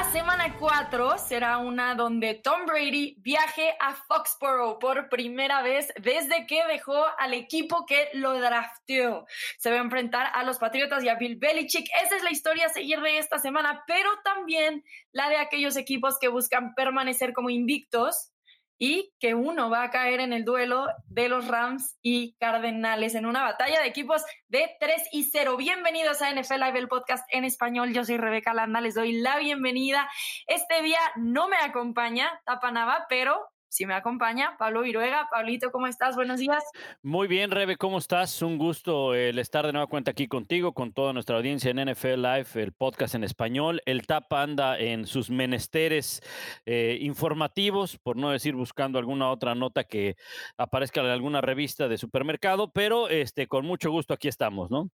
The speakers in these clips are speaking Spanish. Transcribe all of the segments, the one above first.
La semana 4 será una donde Tom Brady viaje a Foxborough por primera vez desde que dejó al equipo que lo drafteó. Se va a enfrentar a los Patriotas y a Bill Belichick. Esa es la historia a seguir de esta semana, pero también la de aquellos equipos que buscan permanecer como invictos y que uno va a caer en el duelo de los Rams y Cardenales en una batalla de equipos de 3 y 0. Bienvenidos a NFL Live, el podcast en español. Yo soy Rebeca Landa, les doy la bienvenida. Este día no me acompaña Tapanaba, pero si me acompaña Pablo Viruega. Pablito, ¿cómo estás? Buenos días. Muy bien, Rebe, ¿cómo estás? Un gusto el estar de nueva cuenta aquí contigo, con toda nuestra audiencia en NFL Live, el podcast en español. El TAP anda en sus menesteres eh, informativos, por no decir buscando alguna otra nota que aparezca en alguna revista de supermercado, pero este, con mucho gusto aquí estamos, ¿no?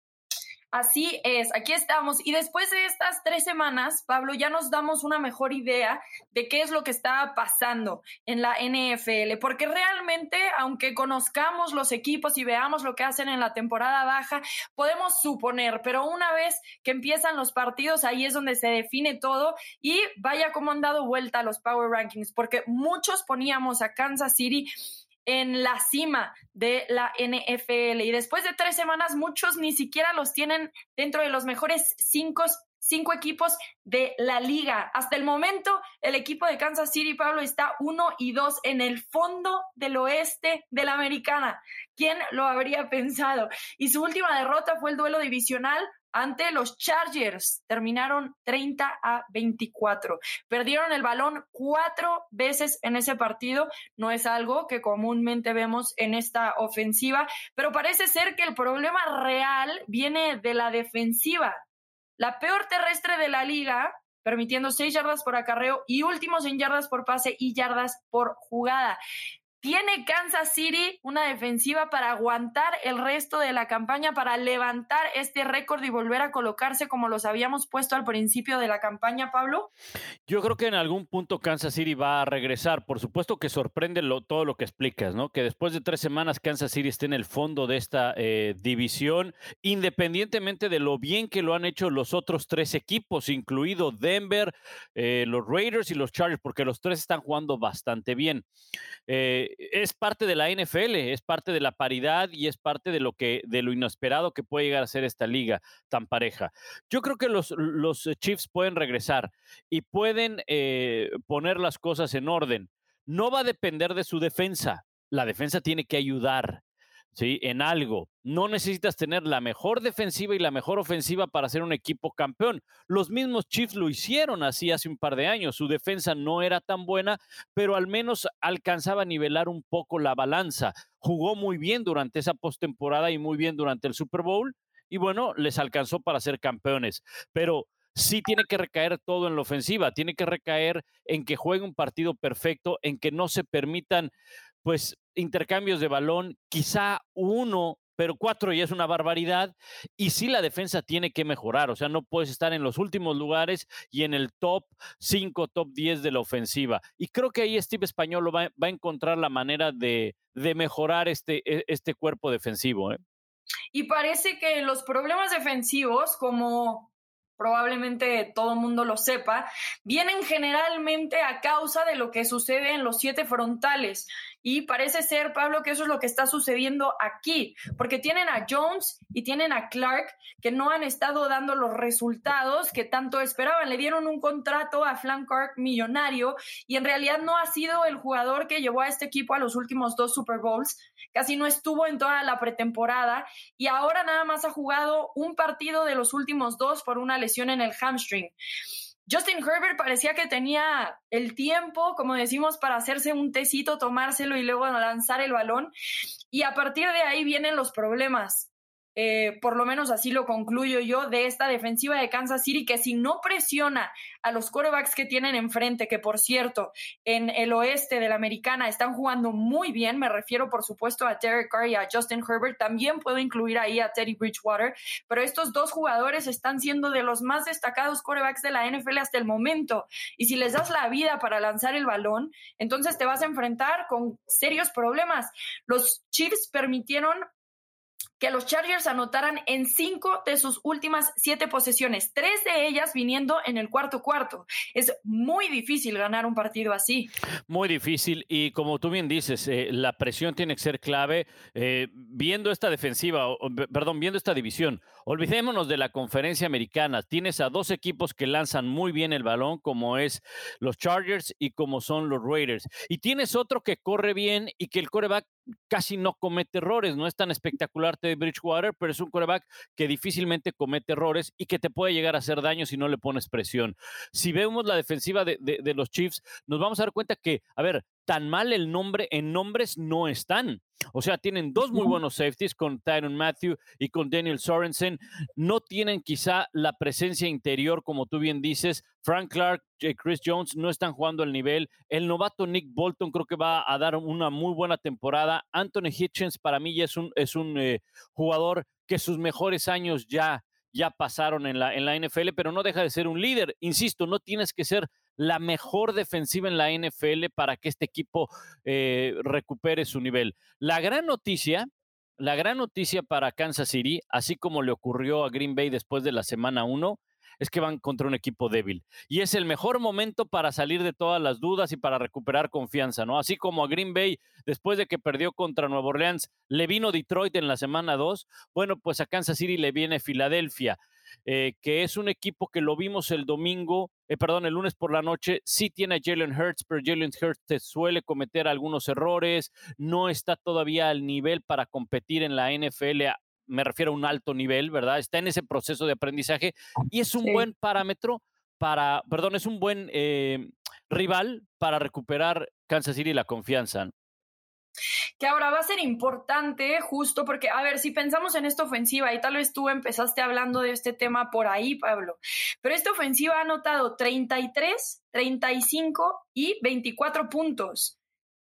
Así es, aquí estamos. Y después de estas tres semanas, Pablo, ya nos damos una mejor idea de qué es lo que está pasando en la NFL, porque realmente, aunque conozcamos los equipos y veamos lo que hacen en la temporada baja, podemos suponer, pero una vez que empiezan los partidos, ahí es donde se define todo y vaya cómo han dado vuelta los Power Rankings, porque muchos poníamos a Kansas City en la cima de la NFL. Y después de tres semanas, muchos ni siquiera los tienen dentro de los mejores cinco, cinco equipos de la liga. Hasta el momento, el equipo de Kansas City, Pablo, está uno y dos en el fondo del oeste de la americana. ¿Quién lo habría pensado? Y su última derrota fue el duelo divisional ante los Chargers. Terminaron 30 a 24. Perdieron el balón cuatro veces en ese partido. No es algo que comúnmente vemos en esta ofensiva, pero parece ser que el problema real viene de la defensiva. La peor terrestre de la liga, permitiendo seis yardas por acarreo y últimos en yardas por pase y yardas por jugada. ¿Tiene Kansas City una defensiva para aguantar el resto de la campaña, para levantar este récord y volver a colocarse como los habíamos puesto al principio de la campaña, Pablo? Yo creo que en algún punto Kansas City va a regresar. Por supuesto que sorprende todo lo que explicas, ¿no? Que después de tres semanas Kansas City esté en el fondo de esta eh, división, independientemente de lo bien que lo han hecho los otros tres equipos, incluido Denver, eh, los Raiders y los Chargers, porque los tres están jugando bastante bien. Eh, es parte de la NFL, es parte de la paridad y es parte de lo que, de lo inesperado que puede llegar a ser esta liga tan pareja. Yo creo que los, los Chiefs pueden regresar y pueden eh, poner las cosas en orden. No va a depender de su defensa. La defensa tiene que ayudar. ¿Sí? En algo. No necesitas tener la mejor defensiva y la mejor ofensiva para ser un equipo campeón. Los mismos Chiefs lo hicieron así hace un par de años. Su defensa no era tan buena, pero al menos alcanzaba a nivelar un poco la balanza. Jugó muy bien durante esa postemporada y muy bien durante el Super Bowl. Y bueno, les alcanzó para ser campeones. Pero sí tiene que recaer todo en la ofensiva, tiene que recaer en que juegue un partido perfecto, en que no se permitan pues intercambios de balón, quizá uno, pero cuatro ya es una barbaridad. Y sí la defensa tiene que mejorar, o sea, no puedes estar en los últimos lugares y en el top 5, top 10 de la ofensiva. Y creo que ahí Steve Español va, a encontrar la manera de, de mejorar este, e, este cuerpo defensivo. ¿eh? Y parece que los problemas defensivos, como probablemente todo el mundo lo sepa, vienen generalmente a causa de lo que sucede en los siete frontales. Y parece ser, Pablo, que eso es lo que está sucediendo aquí, porque tienen a Jones y tienen a Clark que no han estado dando los resultados que tanto esperaban. Le dieron un contrato a Flank Clark millonario y en realidad no ha sido el jugador que llevó a este equipo a los últimos dos Super Bowls. Casi no estuvo en toda la pretemporada y ahora nada más ha jugado un partido de los últimos dos por una lesión en el hamstring. Justin Herbert parecía que tenía el tiempo, como decimos, para hacerse un tecito, tomárselo y luego lanzar el balón. Y a partir de ahí vienen los problemas. Eh, por lo menos así lo concluyo yo, de esta defensiva de Kansas City, que si no presiona a los quarterbacks que tienen enfrente, que por cierto, en el oeste de la americana están jugando muy bien, me refiero por supuesto a Derek Carr y a Justin Herbert, también puedo incluir ahí a Teddy Bridgewater, pero estos dos jugadores están siendo de los más destacados quarterbacks de la NFL hasta el momento, y si les das la vida para lanzar el balón, entonces te vas a enfrentar con serios problemas. Los Chiefs permitieron que los Chargers anotaran en cinco de sus últimas siete posesiones, tres de ellas viniendo en el cuarto cuarto. Es muy difícil ganar un partido así. Muy difícil y como tú bien dices, eh, la presión tiene que ser clave. Eh, viendo esta defensiva, perdón, viendo esta división, olvidémonos de la conferencia americana. Tienes a dos equipos que lanzan muy bien el balón, como es los Chargers y como son los Raiders. Y tienes otro que corre bien y que el coreback casi no comete errores. No es tan espectacular de Bridgewater, pero es un coreback que difícilmente comete errores y que te puede llegar a hacer daño si no le pones presión. Si vemos la defensiva de, de los Chiefs, nos vamos a dar cuenta que, a ver, tan mal el nombre, en nombres no están. O sea, tienen dos muy buenos safeties con Tyron Matthew y con Daniel Sorensen. No tienen quizá la presencia interior, como tú bien dices. Frank Clark, y Chris Jones no están jugando al nivel. El novato Nick Bolton creo que va a dar una muy buena temporada. Anthony Hitchens para mí ya es un, es un eh, jugador que sus mejores años ya, ya pasaron en la, en la NFL, pero no deja de ser un líder. Insisto, no tienes que ser la mejor defensiva en la NFL para que este equipo eh, recupere su nivel. La gran noticia, la gran noticia para Kansas City, así como le ocurrió a Green Bay después de la semana 1, es que van contra un equipo débil. Y es el mejor momento para salir de todas las dudas y para recuperar confianza, ¿no? Así como a Green Bay, después de que perdió contra Nueva Orleans, le vino Detroit en la semana 2, bueno, pues a Kansas City le viene Filadelfia. Eh, que es un equipo que lo vimos el domingo, eh, perdón, el lunes por la noche, sí tiene a Jalen Hurts, pero Jalen Hurts suele cometer algunos errores, no está todavía al nivel para competir en la NFL, me refiero a un alto nivel, ¿verdad? Está en ese proceso de aprendizaje y es un buen parámetro para, perdón, es un buen eh, rival para recuperar Kansas City la confianza que ahora va a ser importante justo porque, a ver, si pensamos en esta ofensiva, y tal vez tú empezaste hablando de este tema por ahí, Pablo, pero esta ofensiva ha anotado 33, 35 y 24 puntos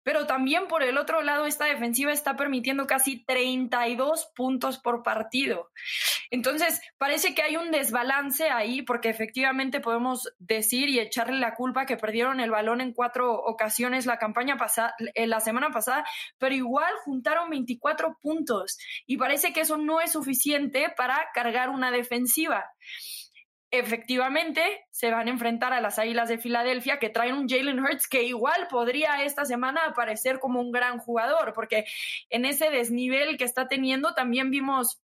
pero también por el otro lado esta defensiva está permitiendo casi 32 puntos por partido. Entonces, parece que hay un desbalance ahí porque efectivamente podemos decir y echarle la culpa que perdieron el balón en cuatro ocasiones la campaña pasada, eh, la semana pasada, pero igual juntaron 24 puntos y parece que eso no es suficiente para cargar una defensiva efectivamente se van a enfrentar a las Águilas de Filadelfia que traen un Jalen Hurts que igual podría esta semana aparecer como un gran jugador, porque en ese desnivel que está teniendo también vimos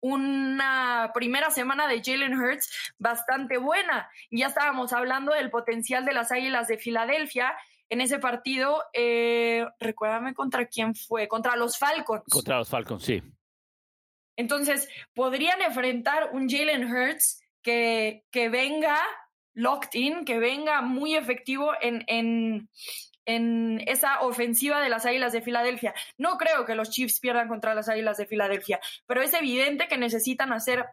una primera semana de Jalen Hurts bastante buena. Ya estábamos hablando del potencial de las Águilas de Filadelfia. En ese partido, eh, recuérdame contra quién fue, contra los Falcons. Contra los Falcons, sí. Entonces, podrían enfrentar un Jalen Hurts que, que venga locked in, que venga muy efectivo en, en, en esa ofensiva de las Águilas de Filadelfia. No creo que los Chiefs pierdan contra las Águilas de Filadelfia, pero es evidente que necesitan hacer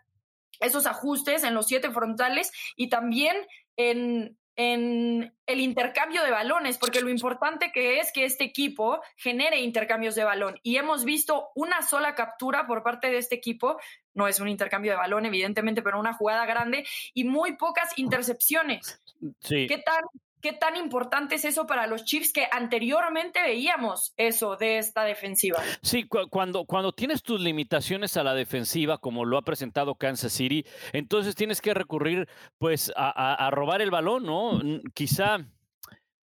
esos ajustes en los siete frontales y también en, en el intercambio de balones, porque lo importante que es que este equipo genere intercambios de balón. Y hemos visto una sola captura por parte de este equipo, no es un intercambio de balón, evidentemente, pero una jugada grande y muy pocas intercepciones. Sí. ¿Qué tal? ¿Qué tan importante es eso para los Chiefs que anteriormente veíamos eso de esta defensiva? Sí, cuando, cuando tienes tus limitaciones a la defensiva, como lo ha presentado Kansas City, entonces tienes que recurrir pues a, robar el balón, ¿no? Quizá,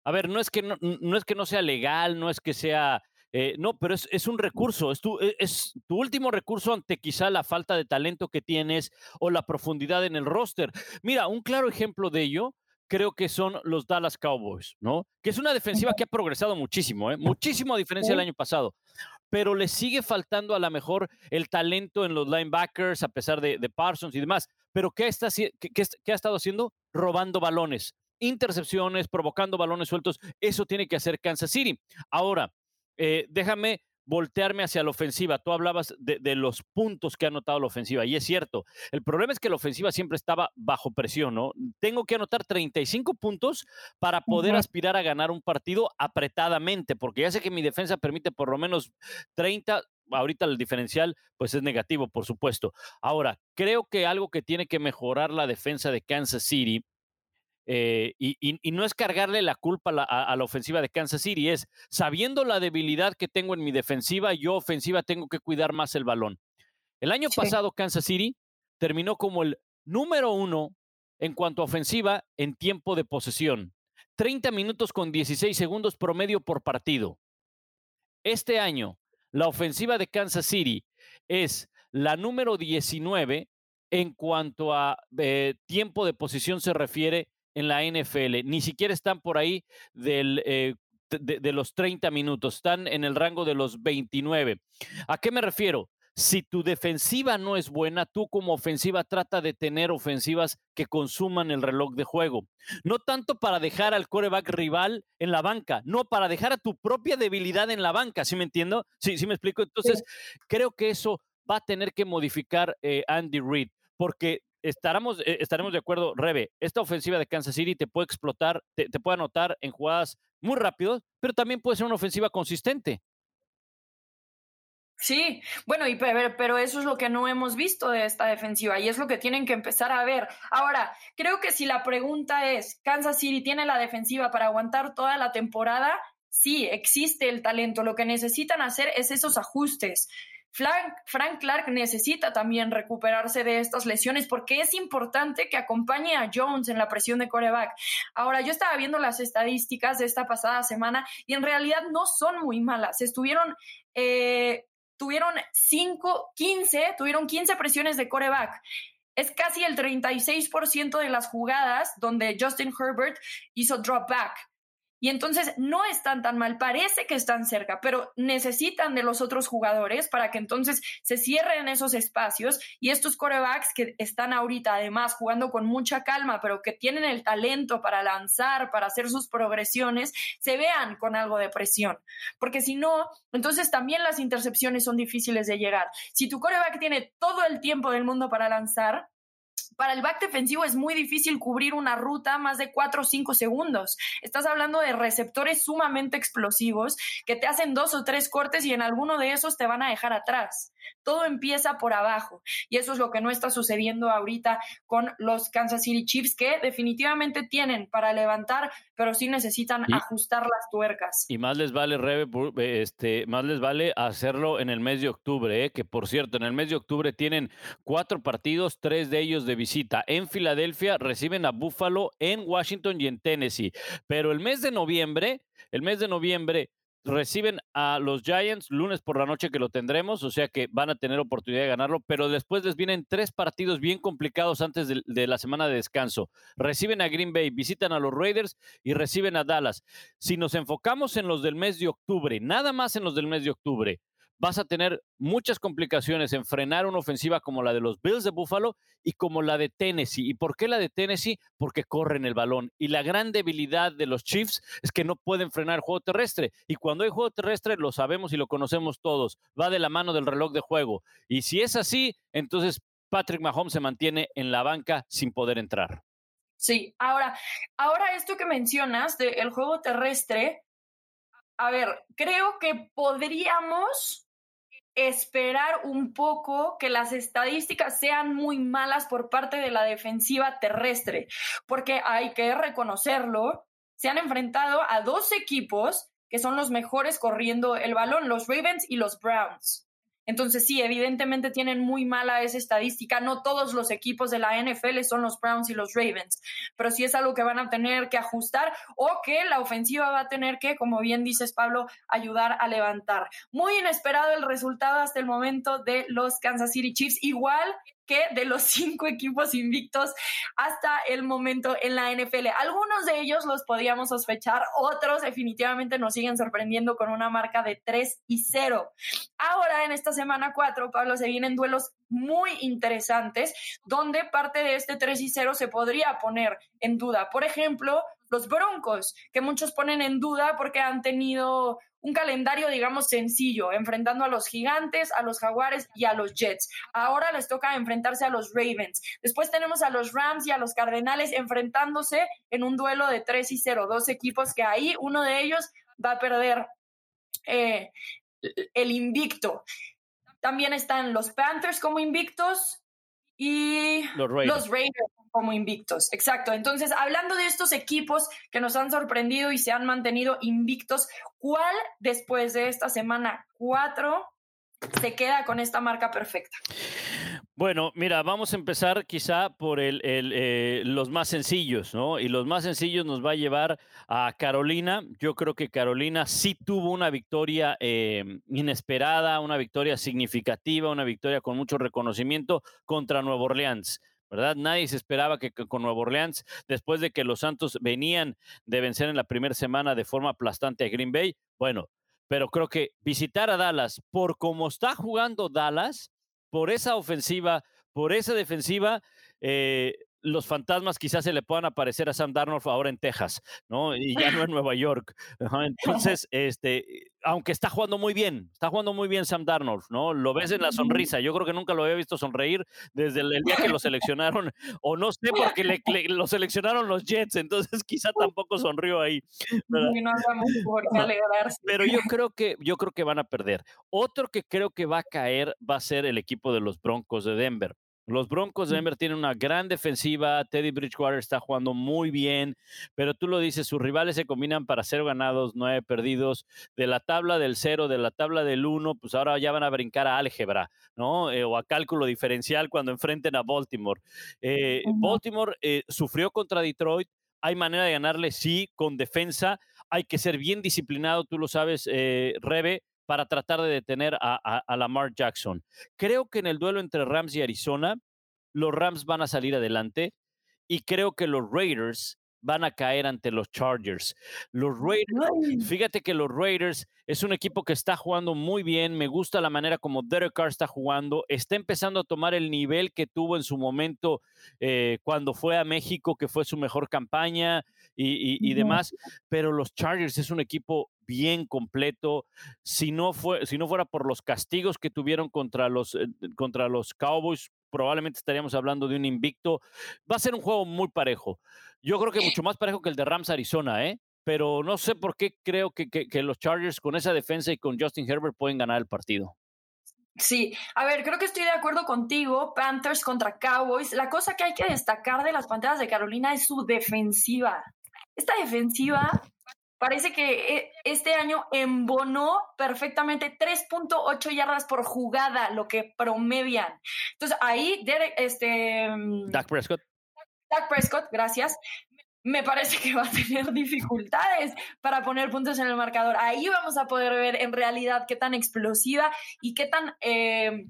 a ver, no es que no, no, es que no sea legal, no es que sea... Eh, no, pero es, es, un recurso, es tu, e, es tu último recurso ante quizá la falta de talento que tienes o la profundidad en el roster. Mira, un claro ejemplo de ello creo que son los Dallas Cowboys, ¿no? Que es una defensiva que ha progresado muchísimo, ¿eh? Muchísimo a diferencia del año pasado. Pero le sigue faltando a lo mejor el talento en los linebackers, a pesar de, Parsons y demás. Pero ¿qué, está, qué, ha estado haciendo? Robando balones, intercepciones, provocando balones sueltos. Eso tiene que hacer Kansas City. Ahora, eh, déjame voltearme hacia la ofensiva. Tú hablabas de, los puntos que ha anotado la ofensiva, y es cierto. El problema es que la ofensiva siempre estaba bajo presión, ¿no? Tengo que anotar 35 puntos para poder aspirar a ganar un partido apretadamente, porque ya sé que mi defensa permite por lo menos 30. Ahorita el diferencial, pues es negativo, por supuesto. Ahora, creo que algo que tiene que mejorar la defensa de Kansas City eh, y, no es cargarle la culpa a la, ofensiva de Kansas City, es sabiendo la debilidad que tengo en mi defensiva, yo ofensiva tengo que cuidar más el balón. El año pasado Kansas City terminó como el número uno en cuanto a ofensiva en tiempo de posesión. 30 minutos con 16 segundos promedio por partido. Este año, la ofensiva de Kansas City es la número 19 en cuanto a eh, tiempo de posición se refiere en la NFL. Ni siquiera están por ahí del, eh, de, de, los 30 minutos, están en el rango de los 29. ¿A qué me refiero? Si tu defensiva no es buena, tú como ofensiva trata de tener ofensivas que consuman el reloj de juego. No tanto para dejar al coreback rival en la banca, no para dejar a tu propia debilidad en la banca, ¿sí me entiendo? Sí, sí me explico. Entonces, sí. creo que eso va a tener que modificar eh, Andy Reid, porque estaremos, eh, estaremos de acuerdo, Rebe, esta ofensiva de Kansas City te puede explotar, te, puede anotar en jugadas muy rápidas, pero también puede ser una ofensiva consistente. Sí, bueno, y pero, pero, eso es lo que no hemos visto de esta defensiva y es lo que tienen que empezar a ver. Ahora, creo que si la pregunta es, ¿Kansas City tiene la defensiva para aguantar toda la temporada? Sí, existe el talento. Lo que necesitan hacer es esos ajustes. Frank, Clark necesita también recuperarse de estas lesiones porque es importante que acompañe a Jones en la presión de coreback. Ahora, yo estaba viendo las estadísticas de esta pasada semana y en realidad no son muy malas. Estuvieron eh, tuvieron 5, 15, tuvieron 15 presiones de coreback. Es casi el 36% de las jugadas donde Justin Herbert hizo drop back. Y entonces no están tan mal, parece que están cerca, pero necesitan de los otros jugadores para que entonces se cierren esos espacios y estos corebacks que están ahorita además jugando con mucha calma, pero que tienen el talento para lanzar, para hacer sus progresiones, se vean con algo de presión. Porque si no, entonces también las intercepciones son difíciles de llegar. Si tu coreback tiene todo el tiempo del mundo para lanzar, para el back defensivo es muy difícil cubrir una ruta más de 4 o 5 segundos. Estás hablando de receptores sumamente explosivos que te hacen dos o tres cortes y en alguno de esos te van a dejar atrás. Todo empieza por abajo y eso es lo que no está sucediendo ahorita con los Kansas City Chiefs que definitivamente tienen para levantar, pero sí necesitan y, ajustar las tuercas. Y más les vale, Rebe, este, más les vale hacerlo en el mes de octubre, ¿eh? que por cierto, en el mes de octubre tienen cuatro partidos, tres de ellos de visita. En Filadelfia reciben a Buffalo, en Washington y en Tennessee. Pero el mes de noviembre, el mes de noviembre reciben a los Giants lunes por la noche que lo tendremos, o sea que van a tener oportunidad de ganarlo, pero después les vienen tres partidos bien complicados antes de, de, la semana de descanso. Reciben a Green Bay, visitan a los Raiders y reciben a Dallas. Si nos enfocamos en los del mes de octubre, nada más en los del mes de octubre, vas a tener muchas complicaciones en frenar una ofensiva como la de los Bills de Buffalo y como la de Tennessee. ¿Y por qué la de Tennessee? Porque corren el balón. Y la gran debilidad de los Chiefs es que no pueden frenar juego terrestre. Y cuando hay juego terrestre, lo sabemos y lo conocemos todos, va de la mano del reloj de juego. Y si es así, entonces Patrick Mahomes se mantiene en la banca sin poder entrar. Sí, ahora, ahora esto que mencionas del el juego terrestre, a ver, creo que podríamos esperar un poco que las estadísticas sean muy malas por parte de la defensiva terrestre, porque hay que reconocerlo, se han enfrentado a dos equipos que son los mejores corriendo el balón, los Ravens y los Browns. Entonces, sí, evidentemente tienen muy mala esa estadística. No todos los equipos de la NFL son los Browns y los Ravens, pero sí es algo que van a tener que ajustar o que la ofensiva va a tener que, como bien dices, Pablo, ayudar a levantar. Muy inesperado el resultado hasta el momento de los Kansas City Chiefs. Igual que de los cinco equipos invictos hasta el momento en la NFL. Algunos de ellos los podíamos sospechar, otros definitivamente nos siguen sorprendiendo con una marca de 3 y 0. Ahora, en esta semana 4, Pablo, se vienen duelos muy interesantes donde parte de este 3 y 0 se podría poner en duda. Por ejemplo, los Broncos, que muchos ponen en duda porque han tenido un calendario, digamos, sencillo, enfrentando a los gigantes, a los jaguares y a los Jets. Ahora les toca enfrentarse a los Ravens. Después tenemos a los Rams y a los Cardenales enfrentándose en un duelo de 3 y 0, dos equipos que ahí uno de ellos va a perder eh, el invicto. También están los Panthers como invictos y los Raiders. Los Raiders como invictos. Exacto. Entonces, hablando de estos equipos que nos han sorprendido y se han mantenido invictos, ¿cuál después de esta semana 4 se queda con esta marca perfecta. Bueno, mira, vamos a empezar quizá por el, eh, los más sencillos, ¿no? Y los más sencillos nos va a llevar a Carolina. Yo creo que Carolina sí tuvo una victoria eh, inesperada, una victoria significativa, una victoria con mucho reconocimiento contra Nueva Orleans. ¿Verdad? Nadie se esperaba que, con Nueva Orleans, después de que los Santos venían de vencer en la primera semana de forma aplastante a Green Bay, bueno, pero creo que visitar a Dallas por cómo está jugando Dallas, por esa ofensiva, por esa defensiva, eh, los fantasmas quizás se le puedan aparecer a Sam Darnold ahora en Texas, ¿no? Y ya no en Nueva York. Entonces, este, aunque está jugando muy bien, está jugando muy bien Sam Darnold, ¿no? Lo ves en la sonrisa. Yo creo que nunca lo había visto sonreír desde el, día que lo seleccionaron, o no sé, porque le, lo seleccionaron los Jets, entonces quizá tampoco sonrió ahí. No por alegrarse. Pero yo creo que yo creo que van a perder. Otro que creo que va a caer va a ser el equipo de los Broncos de Denver. Los Broncos de Denver tienen una gran defensiva, Teddy Bridgewater está jugando muy bien, pero tú lo dices, sus rivales se combinan para ser ganados, nueve perdidos, de la tabla del cero, de la tabla del uno, pues ahora ya van a brincar a álgebra, ¿no? Eh, o a cálculo diferencial cuando enfrenten a Baltimore. Eh, Baltimore eh, sufrió contra Detroit, hay manera de ganarle, sí, con defensa, hay que ser bien disciplinado, tú lo sabes, Rebe, para tratar de detener a, Lamar Jackson. Creo que en el duelo entre Rams y Arizona, los Rams van a salir adelante y creo que los Raiders van a caer ante los Chargers. Los Raiders, fíjate que los Raiders es un equipo que está jugando muy bien, me gusta la manera como Derek Carr está jugando, está empezando a tomar el nivel que tuvo en su momento eh, cuando fue a México, que fue su mejor campaña y, demás, pero los Chargers es un equipo bien completo. Si no, fue, si no fuera por los castigos que tuvieron contra los, eh, contra los Cowboys, probablemente estaríamos hablando de un invicto. Va a ser un juego muy parejo. Yo creo que mucho más parejo que el de Rams Arizona, ¿eh? Pero no sé por qué creo que, que los Chargers con esa defensa y con Justin Herbert pueden ganar el partido. Sí, a ver, creo que estoy de acuerdo contigo, Panthers contra Cowboys. La cosa que hay que destacar de las Panteras de Carolina es su defensiva. Esta defensiva parece que eh, este año embonó perfectamente 3.8 yardas por jugada, lo que promedian. Entonces ahí, Derek, este... Mm, Dak Prescott. Dak Prescott, gracias. Me parece que va a tener dificultades para poner puntos en el marcador. Ahí vamos a poder ver en realidad qué tan explosiva y qué tan... Eh,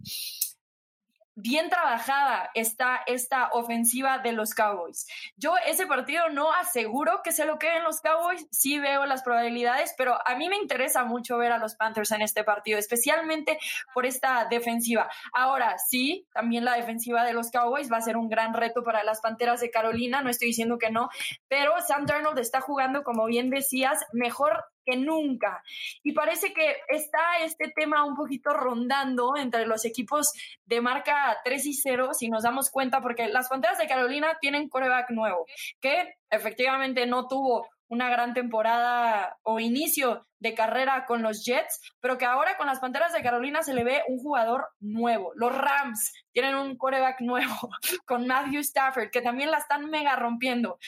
bien trabajada está esta ofensiva de los Cowboys. Yo ese partido no aseguro que se lo queden los Cowboys, sí veo las probabilidades, pero a mí me interesa mucho ver a los Panthers en este partido, especialmente por esta defensiva. Ahora, sí, también la defensiva de los Cowboys va a ser un gran reto para las Panteras de Carolina, no estoy diciendo que no, pero Sam Darnold está jugando, como bien decías, mejor que nunca. Y parece que está este tema un poquito rondando entre los equipos de marca 3 y 0, si nos damos cuenta, porque las Panteras de Carolina tienen coreback nuevo, que efectivamente no tuvo una gran temporada o inicio de carrera con los Jets, pero que ahora con las Panteras de Carolina se le ve un jugador nuevo. Los Rams tienen un coreback nuevo con Matthew Stafford, que también la están mega rompiendo.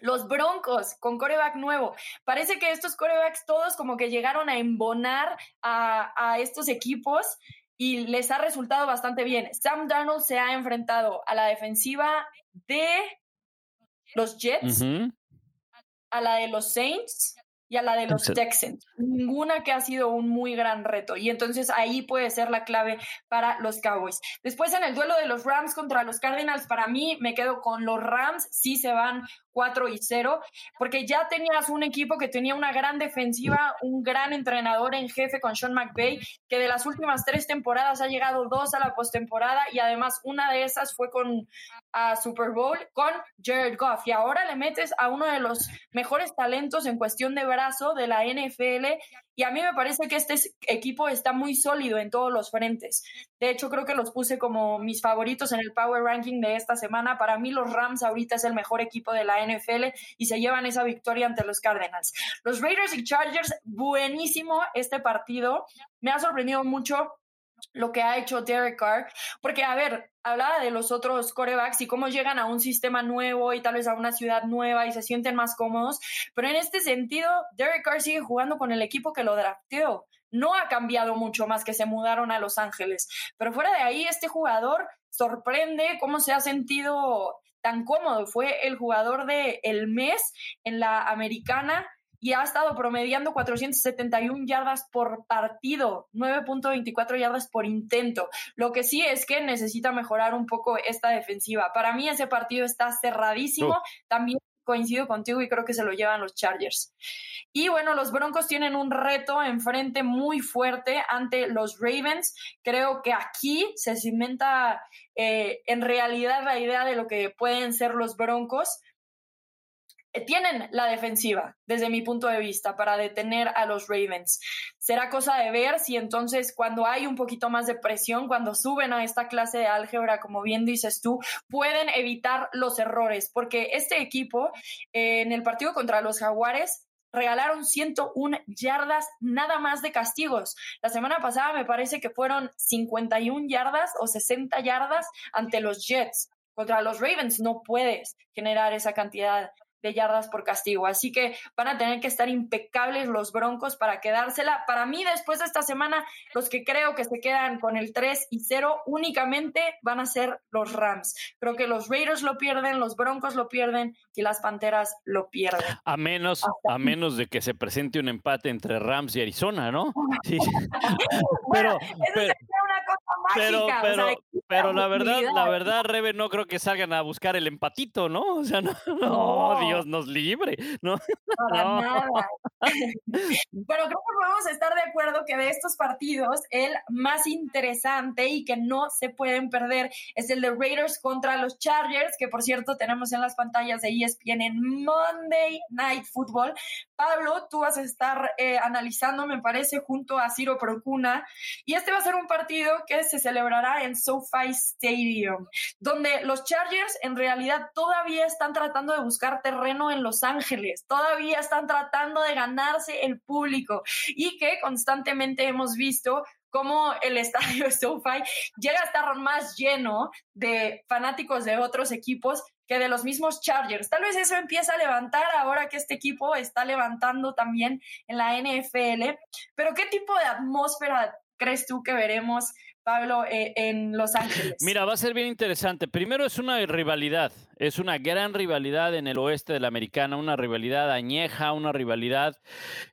Los Broncos con coreback nuevo. Parece que estos corebacks todos como que llegaron a embonar a, estos equipos y les ha resultado bastante bien. Sam Darnold se ha enfrentado a la defensiva de los Jets, a la de los Saints y a la de los Texans. Ninguna que ha sido un muy gran reto. Y entonces ahí puede ser la clave para los Cowboys. Después en el duelo de los Rams contra los Cardinals, para mí me quedo con los Rams. Sí se van 4 y 0, porque ya tenías un equipo que tenía una gran defensiva, un gran entrenador en jefe con Sean McVay, que de las últimas tres temporadas ha llegado dos a la postemporada y además una de esas fue con a Super Bowl con Jared Goff. Y ahora le metes a uno de los mejores talentos en cuestión de brazo de la NFL y a mí me parece que este equipo está muy sólido en todos los frentes. De hecho, creo que los puse como mis favoritos en el Power Ranking de esta semana. Para mí, los Rams ahorita es el mejor equipo de la NFL y se llevan esa victoria ante los Cardinals. Los Raiders y Chargers, buenísimo este partido. Me ha sorprendido mucho lo que ha hecho Derek Carr, porque a ver, hablaba de los otros corebacks y cómo llegan a un sistema nuevo y tal vez a una ciudad nueva y se sienten más cómodos, pero en este sentido, Derek Carr sigue jugando con el equipo que lo drafteó. no ha cambiado mucho más que se mudaron a Los Ángeles. Pero fuera de ahí, este jugador sorprende cómo se ha sentido tan cómodo. Fue el jugador del el mes en la americana y ha estado promediando 471 yardas por partido, 9.24 yardas por intento. Lo que sí es que necesita mejorar un poco esta defensiva. Para mí ese partido está cerradísimo. También coincido contigo y creo que se lo llevan los Chargers. Y bueno, los Broncos tienen un reto enfrente muy fuerte ante los Ravens. Creo que aquí se cimenta eh, en realidad la idea de lo que pueden ser los Broncos. Eh, tienen la defensiva, desde mi punto de vista, para detener a los Ravens. Será cosa de ver si entonces cuando hay un poquito más de presión, cuando suben a esta clase de álgebra, como bien dices tú, pueden evitar los errores, porque este equipo eh, en el partido contra los Jaguares regalaron 101 yardas nada más de castigos. La semana pasada me parece que fueron 51 yardas o 60 yardas ante los Jets. Contra los Ravens no puedes generar esa cantidad de yardas por castigo. Así que van a tener que estar impecables los Broncos para quedársela. Para mí, después de esta semana, los que creo que se quedan con el 3 y 0 únicamente van a ser los Rams. Creo que los Raiders lo pierden, los Broncos lo pierden y las Panteras lo pierden. A menos, a menos de que se presente un empate entre Rams y Arizona, ¿no? Sí. pero, pero, mágica. Pero, pero, la verdad, la verdad, Rebe, no creo que salgan a buscar el empatito, ¿no? O sea, no, no Dios nos libre, ¿no? Para nada. Pero creo que podemos estar de acuerdo que de estos partidos, el más interesante y que no se pueden perder es el de Raiders contra los Chargers, que por cierto tenemos en las pantallas de ESPN en Monday Night Football. Pablo, tú vas a estar eh, analizando, me parece, junto a Ciro Procuna, y este va a ser un partido que se celebrará en SoFi Stadium, donde los Chargers en realidad todavía están tratando de buscar terreno en Los Ángeles, todavía están tratando de ganarse el público y que constantemente hemos visto cómo el estadio SoFi llega a estar más lleno de fanáticos de otros equipos que de los mismos Chargers. Tal vez eso empieza a levantar ahora que este equipo está levantando también en la NFL. Pero ¿qué tipo de atmósfera crees tú que veremos Pablo, eh, en Los Ángeles? Mira, va a ser bien interesante. Primero es una rivalidad, es una gran rivalidad en el oeste de la americana, una rivalidad añeja, una rivalidad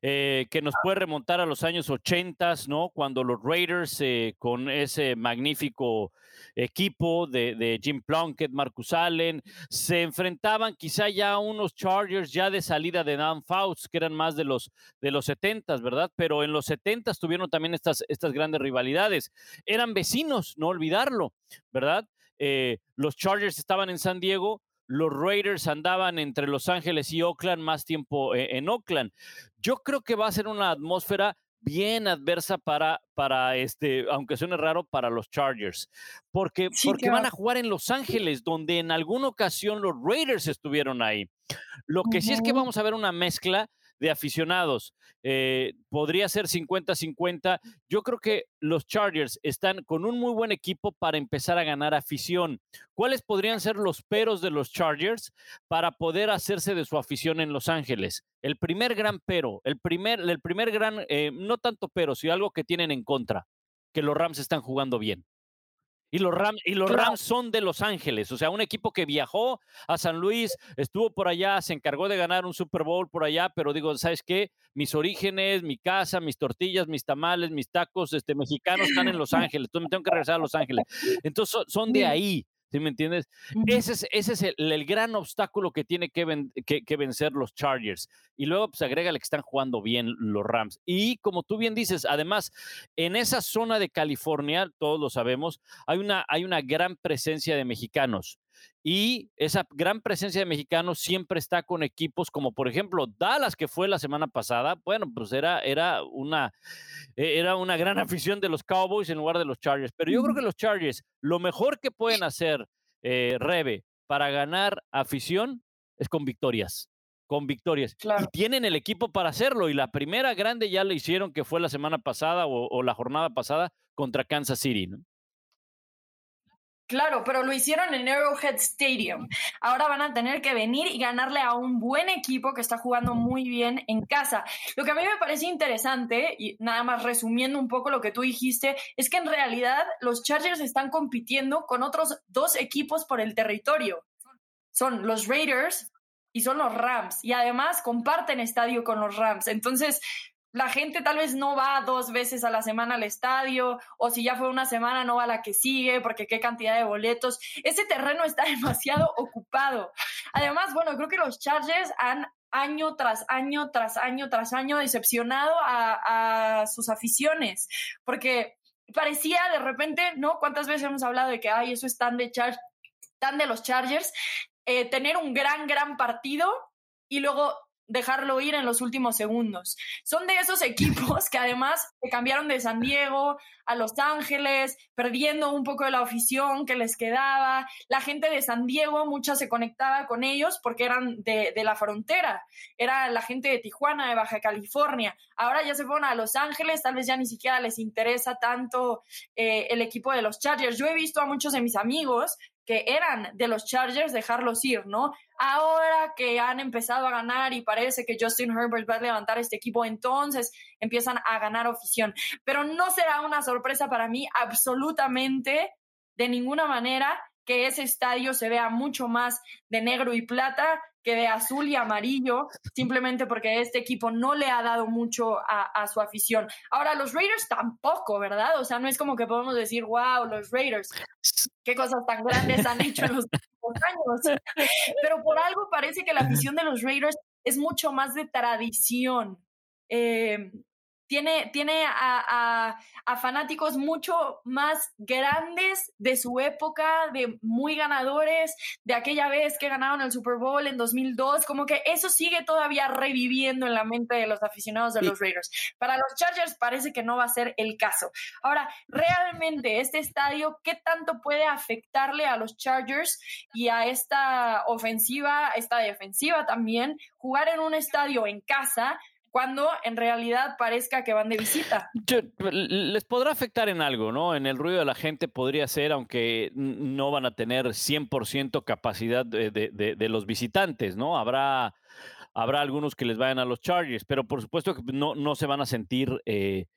eh, que nos puede remontar a los años 80, ¿no? Cuando los Raiders, eh, con ese magnífico equipo de, Jim Plunkett, Marcus Allen, se enfrentaban quizá ya a unos Chargers ya de salida de Dan Fouts, que eran más de los, de los 70, ¿verdad? Pero en los 70 tuvieron también estas, estas grandes rivalidades. Eran vecinos, no olvidarlo, ¿verdad? Eh, los Chargers estaban en San Diego, los Raiders andaban entre Los Ángeles y Oakland más tiempo eh, en Oakland. Yo creo que va a ser una atmósfera bien adversa para, para este, aunque suene raro, para los Chargers. Porque, porque van a jugar en Los Ángeles, donde en alguna ocasión los Raiders estuvieron ahí. Lo que sí es que vamos a ver una mezcla de aficionados. Eh, podría ser 50-50. Yo creo que los Chargers están con un muy buen equipo para empezar a ganar afición. ¿Cuáles podrían ser los peros de los Chargers para poder hacerse de su afición en Los Ángeles? El primer gran pero, el primer, el primer gran, eh, no tanto pero, sino algo que tienen en contra, que los Rams están jugando bien. Y los, Rams, y los Rams son de Los Ángeles, o sea, un equipo que viajó a San Luis, estuvo por allá, se encargó de ganar un Super Bowl por allá, pero digo, ¿sabes qué? Mis orígenes, mi casa, mis tortillas, mis tamales, mis tacos este, mexicanos están en Los Ángeles, entonces me tengo que regresar a Los Ángeles. Entonces son de ahí. ¿Sí me entiendes? Ese es, ese es el, gran obstáculo que tiene que, que, vencer los Chargers. Y luego, pues agrégale que están jugando bien los Rams. Y como tú bien dices, además, en esa zona de California, todos lo sabemos, hay una, hay una gran presencia de mexicanos. Y esa gran presencia de mexicanos siempre está con equipos como, por ejemplo, Dallas, que fue la semana pasada. Bueno, pues era, era, una, e, era una gran afición de los Cowboys en lugar de los Chargers. Pero yo creo que los Chargers, lo mejor que pueden hacer, eh, Rebe, para ganar afición es con victorias con victorias. Y tienen el equipo para hacerlo. Y la primera grande ya lo hicieron, que fue la semana pasada o, o la jornada pasada contra Kansas City. ¿no? Claro, pero lo hicieron en Arrowhead Stadium. Ahora van a tener que venir y ganarle a un buen equipo que está jugando muy bien en casa. Lo que a mí me parece interesante, y nada más resumiendo un poco lo que tú dijiste, es que en realidad los Chargers están compitiendo con otros dos equipos por el territorio. Son los Raiders y son los Rams. Y además comparten estadio con los Rams. Entonces, la gente tal vez no va dos veces a la semana al estadio o si ya fue una semana no va la que sigue porque qué cantidad de boletos. Ese terreno está demasiado ocupado. Además, bueno, creo que los Chargers han año tras año, tras año, tras año decepcionado a, sus aficiones porque parecía de repente, ¿no? ¿Cuántas veces hemos hablado de que, ay, eso es tan de, tan de los Chargers? Eh, tener un gran, gran partido y luego dejarlo ir en los últimos segundos. Son de esos equipos que además se cambiaron de San Diego a Los Ángeles, perdiendo un poco de la afición que les quedaba. La gente de San Diego, mucha se conectaba con ellos porque eran de, la frontera. Era la gente de Tijuana, de Baja California. Ahora ya se fueron a Los Ángeles, tal vez ya ni siquiera les interesa tanto eh, el equipo de los Chargers. Yo he visto a muchos de mis amigos que eran de los Chargers dejarlos ir, ¿no? Ahora que han empezado a ganar y parece que Justin Herbert va a levantar este equipo, entonces empiezan a ganar afición. Pero no será una sorpresa para mí absolutamente de ninguna manera que ese estadio se vea mucho más de negro y plata que de azul y amarillo, simplemente porque este equipo no le ha dado mucho a, su afición. Ahora, los Raiders tampoco, ¿verdad? O sea, no es como que podemos decir, wow, los Raiders, qué cosas tan grandes han hecho en los últimos años. Pero por algo parece que la afición de los Raiders es mucho más de tradición. Eh, tiene, tiene a, fanáticos mucho más grandes de su época, de muy ganadores, de aquella vez que ganaron el Super Bowl en 2002, como que eso sigue todavía reviviendo en la mente de los aficionados de los Raiders. Para los Chargers parece que no va a ser el caso. Ahora, realmente este estadio, ¿qué tanto puede afectarle a los Chargers y a esta ofensiva, esta defensiva también? Jugar en un estadio en casa cuando en realidad parezca que van de visita. les podrá afectar en algo, ¿no? En el ruido de la gente podría ser, aunque no van a tener 100% capacidad de, los visitantes, ¿no? Habrá, habrá algunos que les vayan a los Chargers, pero por supuesto que no, no se van a sentir... Eh,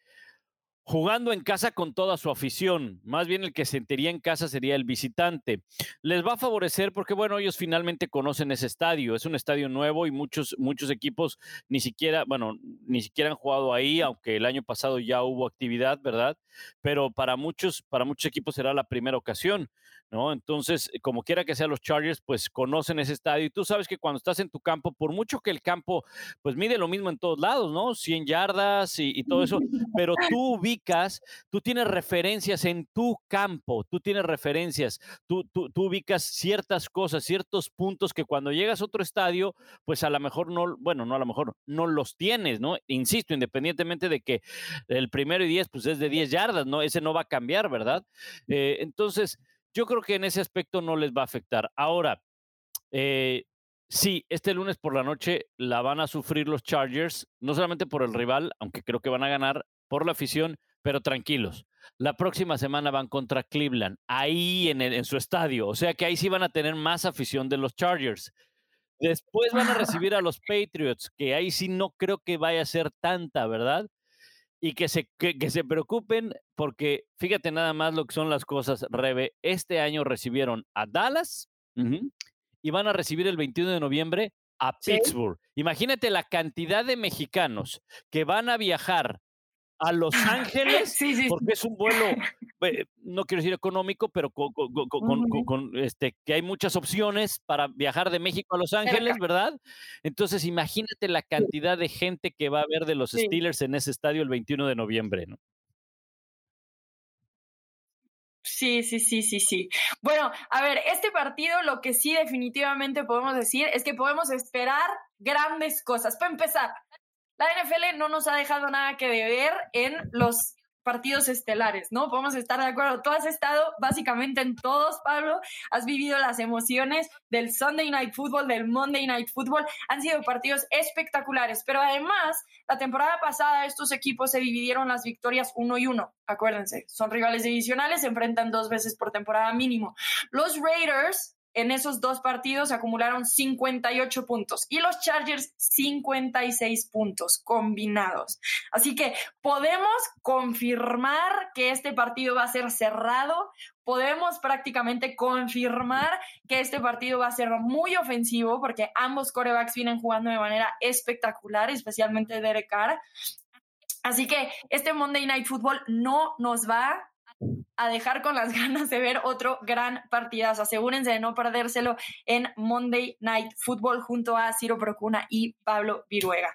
jugando en casa con toda su afición. Más bien el que sentiría en casa sería el visitante. Les va a favorecer porque, bueno, ellos finalmente conocen ese estadio. Es un estadio nuevo y muchos, muchos equipos ni siquiera, bueno, ni siquiera han jugado ahí, aunque el año pasado ya hubo actividad, ¿verdad? Pero para muchos, para muchos equipos será la primera ocasión. ¿No? Entonces, como quiera que sean los Chargers, pues conocen ese estadio y tú sabes que cuando estás en tu campo, por mucho que el campo, pues mide lo mismo en todos lados, ¿no? 100 yardas y, todo eso, pero tú ubicas, tú tienes referencias en tu campo, tú tienes referencias, tú, tú, tú ubicas ciertas cosas, ciertos puntos que cuando llegas a otro estadio, pues a lo mejor no, bueno, no a lo mejor no los tienes, ¿no? Insisto, independientemente de que el primero y diez, pues es de 10 yardas, ¿no? Ese no va a cambiar, ¿verdad? Eh, entonces, yo creo que en ese aspecto no les va a afectar. Ahora, eh, sí, este lunes por la noche la van a sufrir los Chargers, no solamente por el rival, aunque creo que van a ganar, por la afición, pero tranquilos. La próxima semana van contra Cleveland, ahí en, en su estadio, o sea que ahí sí van a tener más afición de los Chargers. Después van a recibir a los Patriots, que ahí sí no creo que vaya a ser tanta, ¿verdad? Y que se, que, se preocupen porque fíjate nada más lo que son las cosas, Rebe. Este año recibieron a Dallas y van a recibir el 21 de noviembre a Pittsburgh. Imagínate la cantidad de mexicanos que van a viajar a Los Ángeles, porque es un vuelo, eh, no quiero decir económico, pero con, este, que hay muchas opciones para viajar de México a Los Ángeles, ¿verdad? Entonces, imagínate la cantidad de gente que va a ver de los Steelers en ese estadio el 21 de noviembre, ¿no? Sí, sí, sí, sí, sí. Bueno, a ver, este partido lo que sí definitivamente podemos decir es que podemos esperar grandes cosas. Para empezar, la NFL no nos ha dejado nada que deber en los partidos estelares, ¿no? Podemos estar de acuerdo. Tú has estado básicamente en todos, Pablo. Has vivido las emociones del Sunday Night Football, del Monday Night Football. Han sido partidos espectaculares, pero además, la temporada pasada estos equipos se dividieron las victorias uno y uno. Acuérdense, son rivales divisionales, se enfrentan dos veces por temporada mínimo. Los Raiders en esos dos partidos acumularon 58 puntos y los Chargers 56 puntos combinados. Así que podemos confirmar que este partido va a ser cerrado, podemos prácticamente confirmar que este partido va a ser muy ofensivo porque ambos corebacks vienen jugando de manera espectacular, especialmente Derek Carr. Así que este Monday Night Football no nos va a dejar con las ganas de ver otro gran partidazo. Asegúrense de no perdérselo en Monday Night Football junto a Ciro Procuna y Pablo Viruega.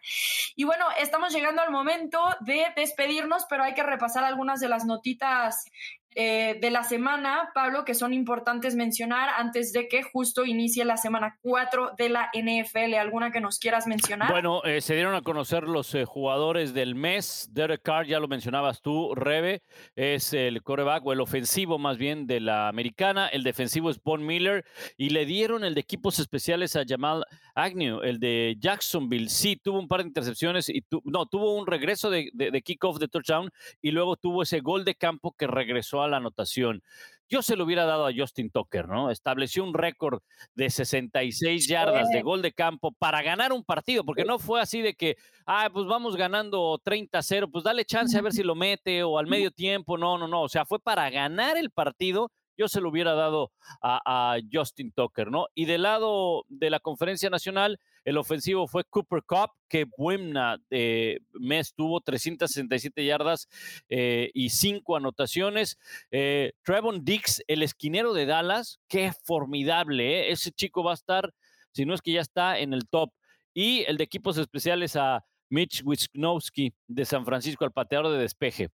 Y bueno, estamos llegando al momento de despedirnos, pero hay que repasar algunas de las notitas eh, de la semana, Pablo, que son importantes mencionar antes de que justo inicie la semana 4 de la NFL. ¿Alguna que nos quieras mencionar? Bueno, eh, se dieron a conocer los eh, jugadores del mes. Derek Carr, ya lo mencionabas tú, Rebe, es el coreback o el ofensivo más bien de la americana. El defensivo es Von Miller y le dieron el de equipos especiales a Jamal Agnew, el de Jacksonville. Sí, tuvo un par de intercepciones y no, tuvo un regreso de, de kickoff de touchdown y luego tuvo ese gol de campo que regresó la anotación. Yo se lo hubiera dado a Justin Tucker, ¿no? Estableció un récord de 66 yardas de gol de campo para ganar un partido, porque no fue así de que, ah, pues vamos ganando 30-0, pues dale chance a ver si lo mete o al medio tiempo. No, no, no. O sea, fue para ganar el partido yo se lo hubiera dado a, Justin Tucker, ¿no? Y del lado de la conferencia nacional, el ofensivo fue Cooper Cup, que buena eh, mes tuvo 367 yardas eh, y 5 anotaciones. Eh, Trevon Dix, el esquinero de Dallas, qué formidable, ¿eh? ese chico va a estar, si no es que ya está en el top. Y el de equipos especiales a Mitch Wisnowski de San Francisco, al pateador de despeje.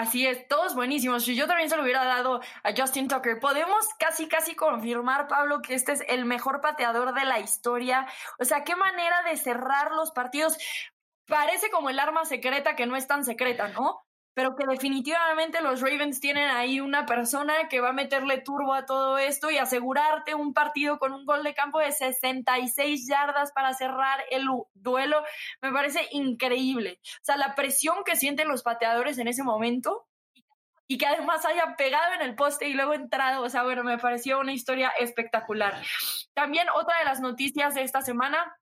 Así es, todos buenísimos. Yo también se lo hubiera dado a Justin Tucker. Podemos casi, casi confirmar, Pablo, que este es el mejor pateador de la historia. O sea, qué manera de cerrar los partidos. Parece como el arma secreta que no es tan secreta, ¿no? Pero que definitivamente los Ravens tienen ahí una persona que va a meterle turbo a todo esto y asegurarte un partido con un gol de campo de 66 yardas para cerrar el duelo, me parece increíble. O sea, la presión que sienten los pateadores en ese momento y que además haya pegado en el poste y luego entrado, o sea, bueno, me pareció una historia espectacular. También otra de las noticias de esta semana,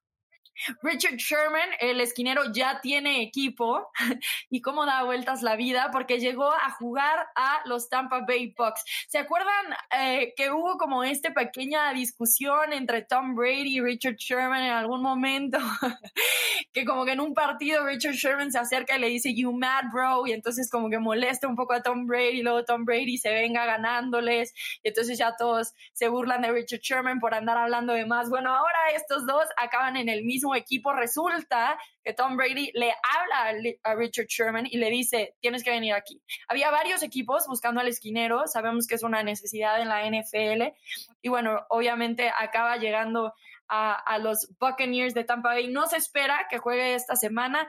Richard Sherman, el esquinero, ya tiene equipo y cómo da vueltas la vida porque llegó a jugar a los Tampa Bay Bucks. ¿Se acuerdan eh, que hubo como esta pequeña discusión entre Tom Brady y Richard Sherman en algún momento? que como que en un partido Richard Sherman se acerca y le dice, you mad bro, y entonces como que molesta un poco a Tom Brady, y luego Tom Brady se venga ganándoles, y entonces ya todos se burlan de Richard Sherman por andar hablando de más. Bueno, ahora estos dos acaban en el mismo equipo, resulta que Tom Brady le habla a Richard Sherman y le dice, tienes que venir aquí. Había varios equipos buscando al esquinero, sabemos que es una necesidad en la NFL y bueno, obviamente acaba llegando a, los Buccaneers de Tampa Bay. No se espera que juegue esta semana,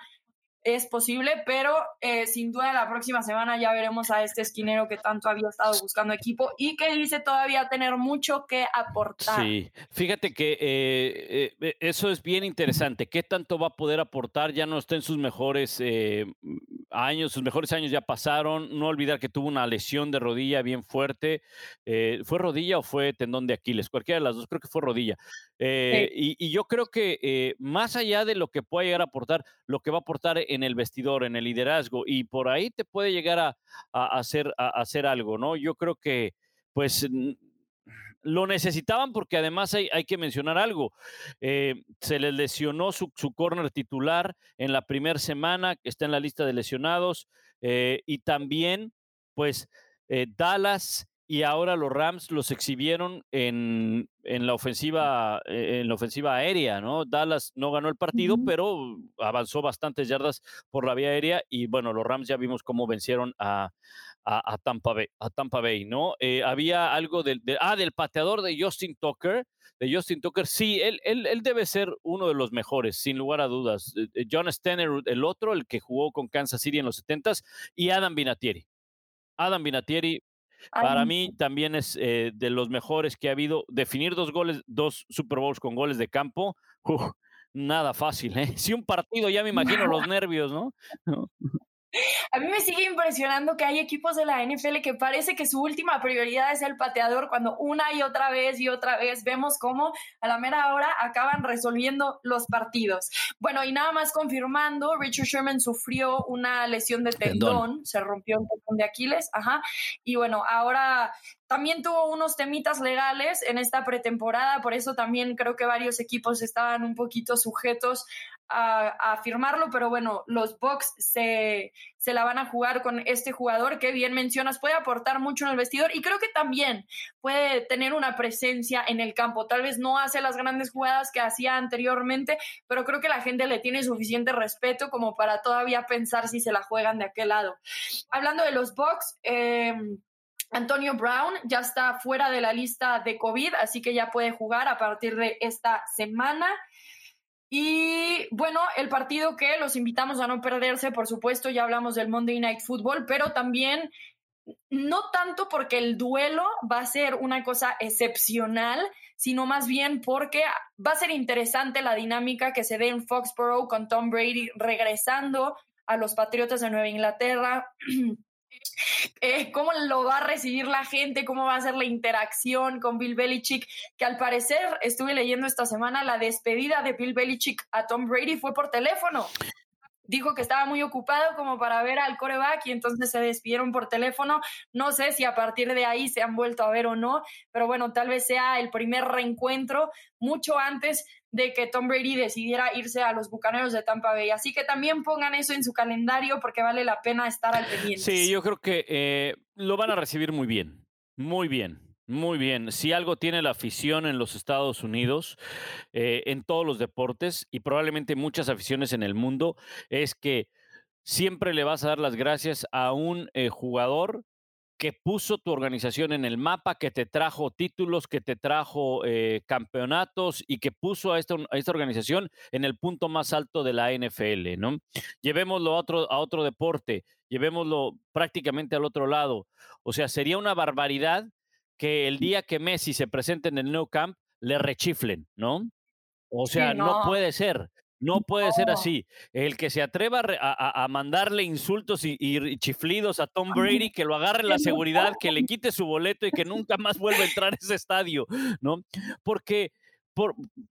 es posible, pero eh, sin duda la próxima semana ya veremos a este esquinero que tanto había estado buscando equipo y que dice todavía tener mucho que aportar. Sí, fíjate que eh, eh, eso es bien interesante. ¿Qué tanto va a poder aportar? Ya no está en sus mejores años, sus mejores años ya pasaron. No olvidar que tuvo una lesión de rodilla bien fuerte. ¿Fue rodilla o fue tendón de Aquiles? Cualquiera de las dos, creo que fue rodilla. y, y, yo creo que más allá de lo que pueda llegar a aportar, lo que va a aportar en el vestidor, en el liderazgo, y por ahí te puede llegar a, hacer, a hacer algo, ¿no? Yo creo que, pues, lo necesitaban porque además hay, hay que mencionar algo. Eh, se les lesionó su, su corner titular en la primera semana, que está en la lista de lesionados, eh, y también, pues, eh, Dallas y ahora los Rams los exhibieron en, en, la ofensiva en la ofensiva aérea, ¿no? Dallas no ganó el partido, pero avanzó bastantes yardas por la vía aérea y bueno, los Rams ya vimos cómo vencieron a, a, Tampa Bay, a Tampa Bay, ¿no? Eh, había algo del, ah, del pateador de Justin Tucker, de Justin Tucker, sí, él, él, él, debe ser uno de los mejores, sin lugar a dudas. Eh, eh, John Stenner, el otro, el que jugó con Kansas City en los 70s, y Adam Vinatieri. Adam Vinatieri, para mí también es de los mejores que ha habido. Definir dos goles, dos Super Bowls con goles de campo, nada fácil. ¿eh? Si un partido, ya me imagino los nervios, ¿no? A mí me sigue impresionando que hay equipos de la NFL que parece que su última prioridad es el pateador cuando una y otra vez y otra vez vemos cómo a la mera hora acaban resolviendo los partidos. Bueno, y nada más confirmando, Richard Sherman sufrió una lesión de tendón, se rompió un tendón de Aquiles, ajá, y bueno, ahora también tuvo unos temitas legales en esta pretemporada, por eso también creo que varios equipos estaban un poquito sujetos a, firmarlo, pero bueno, los Bucks se, se, la van a jugar con este jugador que bien mencionas, puede aportar mucho en el vestidor y creo que también puede tener una presencia en el campo. Tal vez no hace las grandes jugadas que hacía anteriormente, pero creo que la gente le tiene suficiente respeto como para todavía pensar si se la juegan de aquel lado. Hablando de los Bucks, eh, Antonio Brown ya está fuera de la lista de COVID, así que ya puede jugar a partir de esta semana. Y bueno, el partido que los invitamos a no perderse, por supuesto, ya hablamos del Monday Night Football, pero también no tanto porque el duelo va a ser una cosa excepcional, sino más bien porque va a ser interesante la dinámica que se dé en Foxborough con Tom Brady regresando a los Patriotas de Nueva Inglaterra. Eh, cómo lo va a recibir la gente, cómo va a ser la interacción con Bill Belichick, que al parecer estuve leyendo esta semana la despedida de Bill Belichick a Tom Brady fue por teléfono. Dijo que estaba muy ocupado como para ver al coreback y entonces se despidieron por teléfono. No sé si a partir de ahí se han vuelto a ver o no, pero bueno, tal vez sea el primer reencuentro mucho antes de que Tom Brady decidiera irse a los Bucaneros de Tampa Bay. Así que también pongan eso en su calendario porque vale la pena estar al pendiente. Sí, yo creo que eh, lo van a recibir muy bien, muy bien. Muy bien. Si algo tiene la afición en los Estados Unidos, eh, en todos los deportes y probablemente muchas aficiones en el mundo, es que siempre le vas a dar las gracias a un eh, jugador que puso tu organización en el mapa, que te trajo títulos, que te trajo eh, campeonatos y que puso a esta, a esta, organización en el punto más alto de la NFL, ¿no? Llevémoslo a otro, a otro deporte, llevémoslo prácticamente al otro lado. O sea, sería una barbaridad que el día que Messi se presente en el No Camp le rechiflen, ¿no? O sea, no puede ser. No puede ser así. El que se atreva a, mandarle insultos y, chiflidos a Tom Brady, que lo agarre la seguridad, que le quite su boleto y que nunca más vuelva a entrar a ese estadio, ¿no? Porque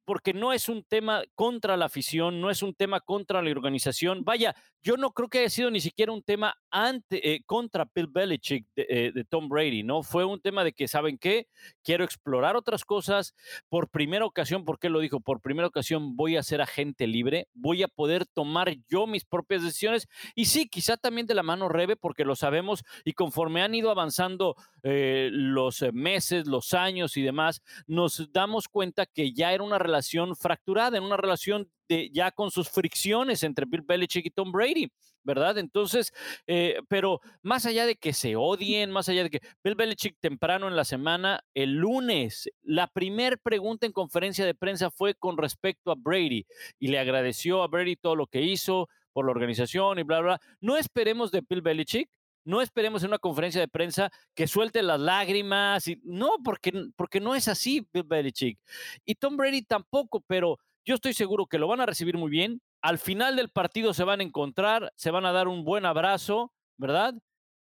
porque no es un tema contra la afición, no es un tema contra la organización. Vaya, yo no creo que haya sido ni siquiera un tema ante, eh, contra Bill Belichick eh, de, Tom Brady, ¿no? Fue un tema de que, ¿saben qué? Quiero explorar otras cosas. Por primera ocasión, ¿por qué lo dijo? Por primera ocasión voy a ser agente libre, voy a poder tomar yo mis propias decisiones. Y sí, quizá también de la mano Rebe, porque lo sabemos y conforme han ido avanzando eh, los meses, los años y demás, nos damos cuenta que ya era una relación fracturada, en una relación de, ya con sus fricciones entre Bill Belichick y Tom Brady. ¿verdad? Entonces, eh, pero más allá de que se odien, más allá de que Bill Belichick temprano en la semana, el lunes, la primera pregunta en conferencia de prensa fue con respecto a Brady y le agradeció a Brady todo lo que hizo por la organización y bla, bla. No esperemos de Bill Belichick no esperemos en una conferencia de prensa que suelte las lágrimas. Y, no, porque, porque no es así, Bill Belichick. Y Tom Brady tampoco, pero yo estoy seguro que lo van a recibir muy bien. Al final del partido se van a encontrar, se van a dar un buen abrazo, ¿verdad?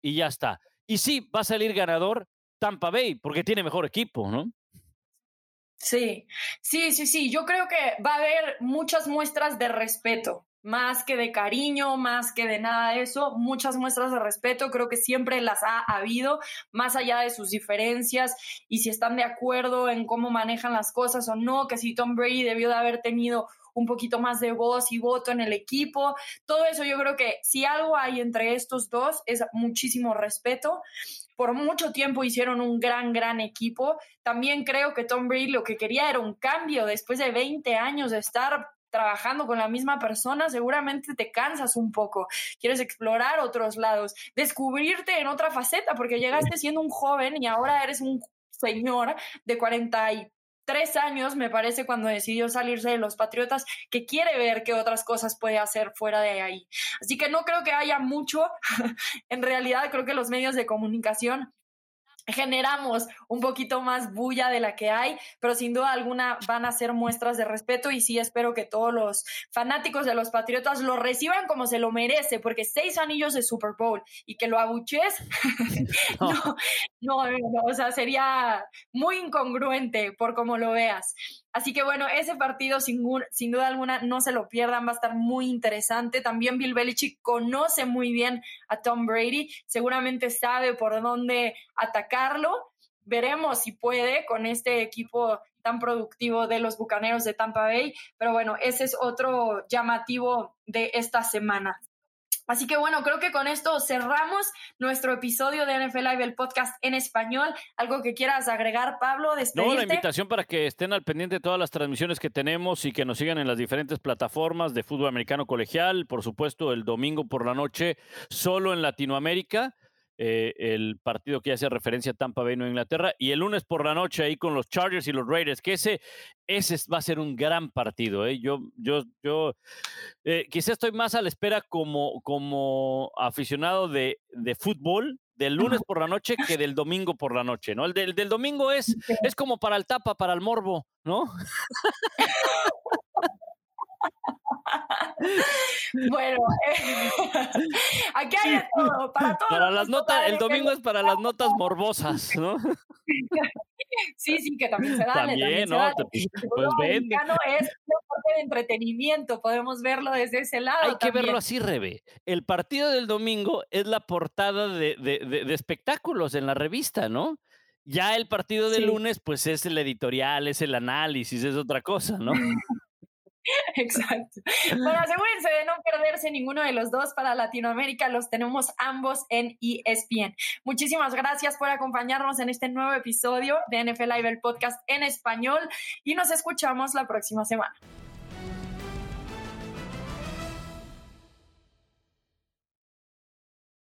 Y ya está. Y sí, va a salir ganador Tampa Bay, porque tiene mejor equipo, ¿no? Sí, sí, sí, sí. Yo creo que va a haber muchas muestras de respeto más que de cariño, más que de nada de eso, muchas muestras de respeto, creo que siempre las ha habido, más allá de sus diferencias y si están de acuerdo en cómo manejan las cosas o no, que si Tom Brady debió de haber tenido un poquito más de voz y voto en el equipo. Todo eso yo creo que si algo hay entre estos dos es muchísimo respeto por mucho tiempo hicieron un gran, gran equipo. También creo que Tom Brady lo que quería era un cambio después de 20 años de estar trabajando con la misma persona, seguramente te cansas un poco, quieres explorar otros lados, descubrirte en otra faceta, porque llegaste siendo un joven y ahora eres un señor de 43 años, me parece, cuando decidió salirse de los Patriotas, que quiere ver qué otras cosas puede hacer fuera de ahí. Así que no creo que haya mucho. en realidad, creo que los medios de comunicación generamos un poquito más bulla de la que hay, pero sin duda alguna van a ser muestras de respeto y sí espero que todos los fanáticos de los Patriotas lo reciban como se lo merece, porque seis anillos de Super Bowl y que lo abuches, no. no, no, o sea, sería muy incongruente por como lo veas. Así que bueno, ese partido sin, sin, duda alguna no se lo pierdan, va a estar muy interesante. También Bill Belichick conoce muy bien a Tom Brady, seguramente sabe por dónde atacarlo. Veremos si puede con este equipo tan productivo de los Bucaneros de Tampa Bay, pero bueno, ese es otro llamativo de esta semana. Así que bueno, creo que con esto cerramos nuestro episodio de NFL Live, el podcast en español. ¿Algo que quieras agregar, Pablo? No, la invitación para que estén al pendiente de todas las transmisiones que tenemos y que nos sigan en las diferentes plataformas de fútbol americano colegial. Por supuesto, el domingo por la noche, solo en Latinoamérica. Eh, el partido que hace referencia a Tampa Bay, Nueva Inglaterra, y el lunes por la noche ahí con los Chargers y los Raiders, que ese, ese va a ser un gran partido. ¿eh? Yo, yo, yo eh, quizá estoy más a la espera como, como aficionado de, de fútbol del lunes por la noche que del domingo por la noche, ¿no? El del, del domingo es, es como para el tapa, para el morbo, ¿no? bueno, aquí hay todo, para todo. Para las notas, el domingo es para las notas morbosas, ¿no? sí, sí, que también se da. También, ¿no? Pues, pues ven. es de entretenimiento, podemos verlo desde ese lado. Hay que verlo así, Rebe. El partido del domingo es la portada de, de, de, espectáculos en la revista, ¿no? Ya el partido del lunes, pues es el editorial, es el análisis, es otra cosa, ¿no? Exacto. Bueno, asegúrense de no perderse ninguno de los dos para Latinoamérica. Los tenemos ambos en ESPN. Muchísimas gracias por acompañarnos en este nuevo episodio de NFL Live, el podcast en español. Y nos escuchamos la próxima semana.